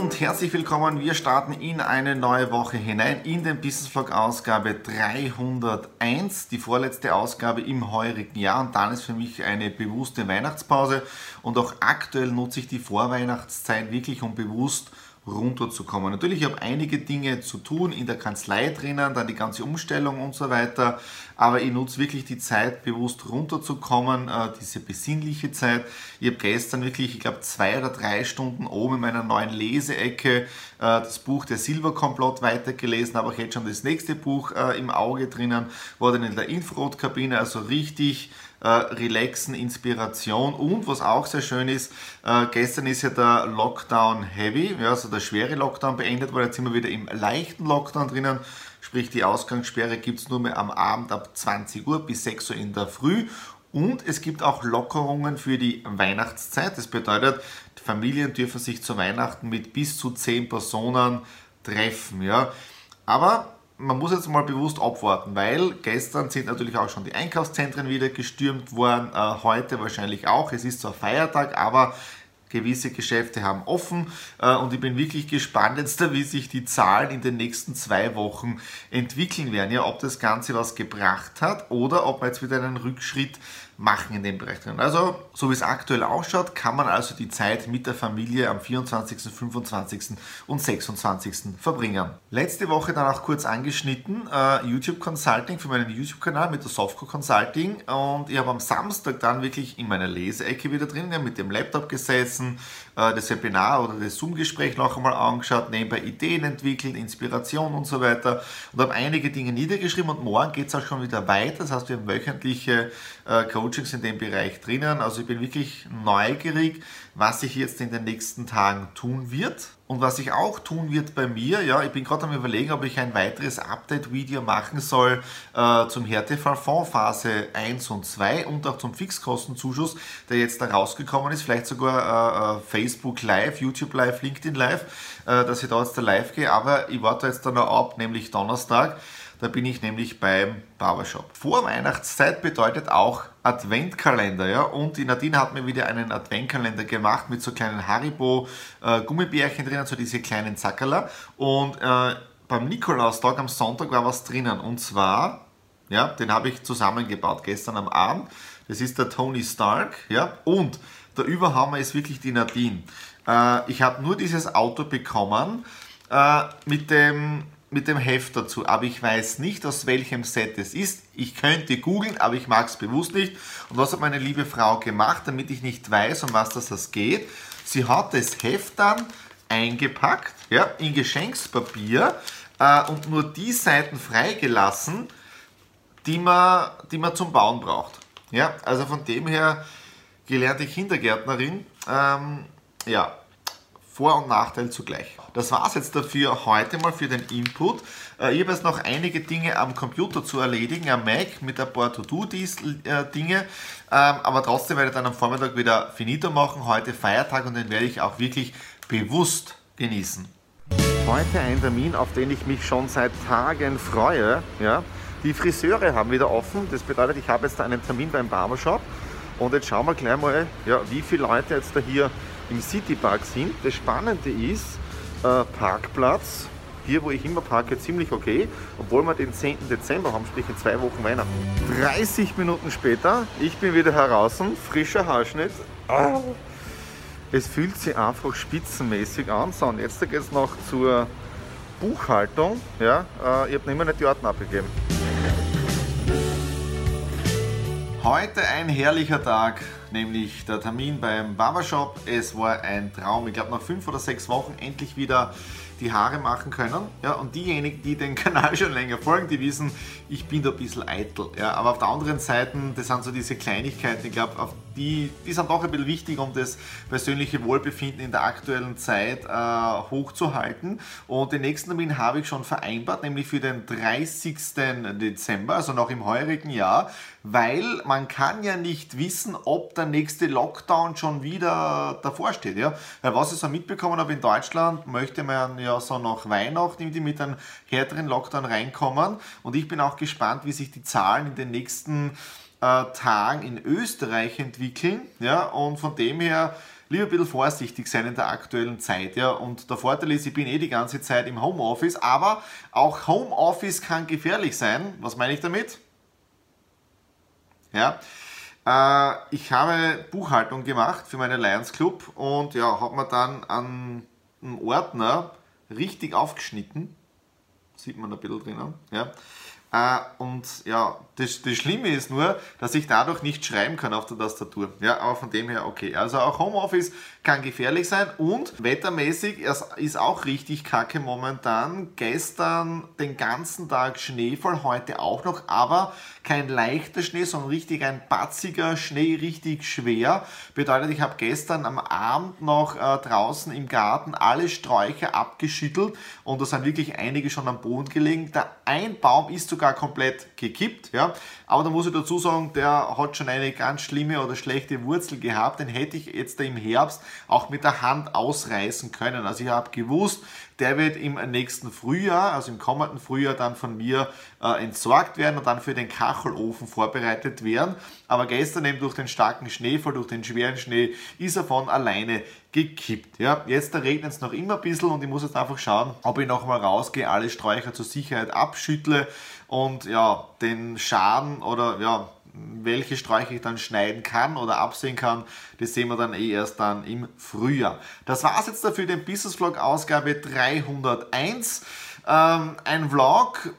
und herzlich willkommen. Wir starten in eine neue Woche hinein in den Business Vlog Ausgabe 301, die vorletzte Ausgabe im heurigen Jahr und dann ist für mich eine bewusste Weihnachtspause und auch aktuell nutze ich die Vorweihnachtszeit wirklich um bewusst runterzukommen. Natürlich, ich habe einige Dinge zu tun in der Kanzlei drinnen, dann die ganze Umstellung und so weiter, aber ich nutze wirklich die Zeit, bewusst runterzukommen, äh, diese besinnliche Zeit. Ich habe gestern wirklich, ich glaube, zwei oder drei Stunden oben in meiner neuen Leseecke äh, das Buch Der Silberkomplott weitergelesen, aber ich hätte schon das nächste Buch äh, im Auge drinnen, war dann in der Infrarotkabine, also richtig äh, relaxen, Inspiration. Und was auch sehr schön ist, äh, gestern ist ja der Lockdown Heavy, ja, also der schwere Lockdown beendet worden, jetzt sind wir wieder im leichten Lockdown drinnen, sprich die Ausgangssperre gibt es nur mehr am Abend ab 20 Uhr bis 6 Uhr in der Früh. Und es gibt auch Lockerungen für die Weihnachtszeit, das bedeutet, Familien dürfen sich zu Weihnachten mit bis zu 10 Personen treffen, ja, aber man muss jetzt mal bewusst abwarten, weil gestern sind natürlich auch schon die Einkaufszentren wieder gestürmt worden, äh, heute wahrscheinlich auch. Es ist zwar Feiertag, aber gewisse Geschäfte haben offen äh, und ich bin wirklich gespannt jetzt, wie sich die Zahlen in den nächsten zwei Wochen entwickeln werden. Ja, ob das Ganze was gebracht hat oder ob wir jetzt wieder einen Rückschritt machen in dem Bereich Also, so wie es aktuell ausschaut, kann man also die Zeit mit der Familie am 24., 25. und 26. verbringen. Letzte Woche dann auch kurz angeschnitten, äh, YouTube Consulting für meinen YouTube-Kanal mit der Softcore Consulting und ich habe am Samstag dann wirklich in meiner Leseecke wieder drin, ja, mit dem Laptop gesessen, äh, das Webinar oder das Zoom-Gespräch noch einmal angeschaut, nebenbei Ideen entwickelt, Inspiration und so weiter und habe einige Dinge niedergeschrieben und morgen geht es auch schon wieder weiter, das heißt wir haben wöchentliche äh, Coachings in dem Bereich drinnen. Also ich bin wirklich neugierig, was sich jetzt in den nächsten Tagen tun wird. Und was sich auch tun wird bei mir, ja, ich bin gerade am überlegen, ob ich ein weiteres Update-Video machen soll äh, zum Härtefallfonds Phase 1 und 2 und auch zum Fixkostenzuschuss, der jetzt da rausgekommen ist, vielleicht sogar äh, äh, Facebook Live, YouTube Live, LinkedIn Live, äh, dass ich da jetzt da live gehe, aber ich warte jetzt dann noch ab, nämlich Donnerstag. Da bin ich nämlich beim Barbershop. Vorweihnachtszeit bedeutet auch Adventkalender, ja. Und die Nadine hat mir wieder einen Adventkalender gemacht mit so kleinen Haribo äh, drin, so diese kleinen Zackerler. Und äh, beim Nikolaustag am Sonntag war was drinnen. Und zwar, ja, den habe ich zusammengebaut gestern am Abend. Das ist der Tony Stark, ja. Und der Überhammer ist wirklich die Nadine. Äh, ich habe nur dieses Auto bekommen äh, mit dem mit dem Heft dazu, aber ich weiß nicht, aus welchem Set es ist. Ich könnte googeln, aber ich mag es bewusst nicht. Und was hat meine liebe Frau gemacht, damit ich nicht weiß, um was das geht? Sie hat das Heft dann eingepackt, ja, in Geschenkspapier äh, und nur die Seiten freigelassen, die man, die man zum Bauen braucht. Ja, also von dem her gelernte Kindergärtnerin, ähm, ja, vor- und Nachteil zugleich. Das war es jetzt dafür heute mal für den Input. Äh, ich habe jetzt noch einige Dinge am Computer zu erledigen, am Mac mit ein paar To-Do-Dinge, ähm, aber trotzdem werde ich dann am Vormittag wieder finito machen. Heute Feiertag und den werde ich auch wirklich bewusst genießen. Heute ein Termin, auf den ich mich schon seit Tagen freue. Ja? Die Friseure haben wieder offen. Das bedeutet, ich habe jetzt einen Termin beim Barbershop. Und jetzt schauen wir gleich mal, ja, wie viele Leute jetzt da hier im Citypark sind. Das Spannende ist, äh, Parkplatz, hier wo ich immer parke, ziemlich okay, obwohl wir den 10. Dezember haben, sprich in zwei Wochen Weihnachten. 30 Minuten später, ich bin wieder heraus, frischer Haarschnitt. Oh. Es fühlt sich einfach spitzenmäßig an. So, und jetzt geht es noch zur Buchhaltung. Ja, äh, ich habe immer nicht die Orten abgegeben. Heute ein herrlicher Tag, nämlich der Termin beim Barbershop. Es war ein Traum. Ich glaube, nach fünf oder sechs Wochen endlich wieder die Haare machen können. Ja, und diejenigen, die den Kanal schon länger folgen, die wissen, ich bin da ein bisschen eitel. Ja, aber auf der anderen Seite, das sind so diese Kleinigkeiten, ich glaube, die, die sind doch ein bisschen wichtig, um das persönliche Wohlbefinden in der aktuellen Zeit äh, hochzuhalten. Und den nächsten Termin habe ich schon vereinbart, nämlich für den 30. Dezember, also noch im heurigen Jahr, weil man kann ja nicht wissen, ob der nächste Lockdown schon wieder davor steht. Ja? Weil was ich so mitbekommen habe in Deutschland, möchte man ja so nach Weihnachten die mit einem härteren Lockdown reinkommen. Und ich bin auch gespannt, wie sich die Zahlen in den nächsten Tagen in Österreich entwickeln. Ja? Und von dem her lieber ein bisschen vorsichtig sein in der aktuellen Zeit. Ja? Und der Vorteil ist, ich bin eh die ganze Zeit im Homeoffice, aber auch Homeoffice kann gefährlich sein. Was meine ich damit? Ja, äh, ich habe Buchhaltung gemacht für meinen Lions Club und ja, habe mir dann an einem Ordner richtig aufgeschnitten. Sieht man ein bisschen drinnen. Ja. Äh, und ja, das, das Schlimme ist nur, dass ich dadurch nicht schreiben kann auf der Tastatur. Ja, aber von dem her okay. Also auch Homeoffice kann gefährlich sein und wettermäßig ist auch richtig kacke momentan. Gestern den ganzen Tag Schneefall, heute auch noch, aber kein leichter Schnee, sondern richtig ein batziger Schnee, richtig schwer. Bedeutet, ich habe gestern am Abend noch äh, draußen im Garten alle Sträucher abgeschüttelt und da sind wirklich einige schon am Boden gelegen. Der ein Baum ist sogar komplett gekippt, ja. Aber da muss ich dazu sagen, der hat schon eine ganz schlimme oder schlechte Wurzel gehabt. Den hätte ich jetzt im Herbst auch mit der Hand ausreißen können. Also ich habe gewusst, der wird im nächsten Frühjahr, also im kommenden Frühjahr, dann von mir äh, entsorgt werden und dann für den Kachelofen vorbereitet werden. Aber gestern eben durch den starken Schneefall, durch den schweren Schnee, ist er von alleine gekippt. Ja, jetzt regnet es noch immer ein bisschen und ich muss jetzt einfach schauen, ob ich nochmal rausgehe, alle Sträucher zur Sicherheit abschüttle und ja, den Schaden oder ja, welche Sträucher ich dann schneiden kann oder absehen kann, das sehen wir dann eh erst dann im Frühjahr. Das war es jetzt dafür, den Business Vlog Ausgabe 301. Ähm, ein Vlog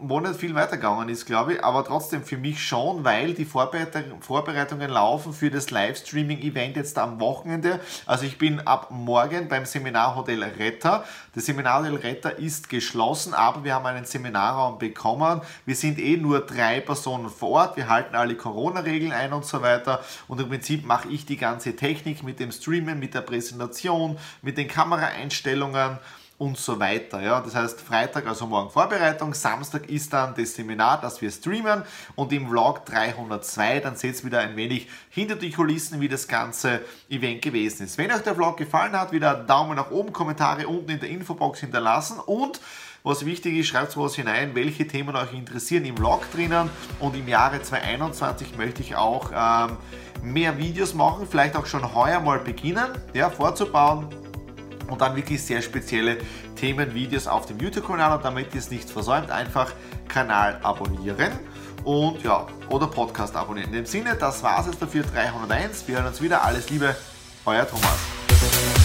nicht viel weitergegangen ist, glaube ich, aber trotzdem für mich schon, weil die Vorbereitungen laufen für das Livestreaming-Event jetzt am Wochenende. Also ich bin ab morgen beim Seminarhotel Retter. Das Seminarhotel Retter ist geschlossen, aber wir haben einen Seminarraum bekommen. Wir sind eh nur drei Personen vor Ort. Wir halten alle Corona-Regeln ein und so weiter. Und im Prinzip mache ich die ganze Technik mit dem Streamen, mit der Präsentation, mit den Kameraeinstellungen und so weiter. Ja, das heißt, Freitag, also morgen Vorbereitung, Samstag ist dann das Seminar, das wir streamen und im Vlog 302, dann seht ihr wieder ein wenig hinter die Kulissen, wie das ganze Event gewesen ist. Wenn euch der Vlog gefallen hat, wieder Daumen nach oben, Kommentare unten in der Infobox hinterlassen und was wichtig ist, schreibt was hinein, welche Themen euch interessieren im Vlog drinnen und im Jahre 2021 möchte ich auch ähm, mehr Videos machen, vielleicht auch schon heuer mal beginnen, ja, vorzubauen und dann wirklich sehr spezielle Themenvideos auf dem YouTube-Kanal und damit ihr es nicht versäumt, einfach Kanal abonnieren und ja, oder Podcast abonnieren. In dem Sinne, das war es jetzt dafür 301. Wir hören uns wieder. Alles Liebe, euer Thomas.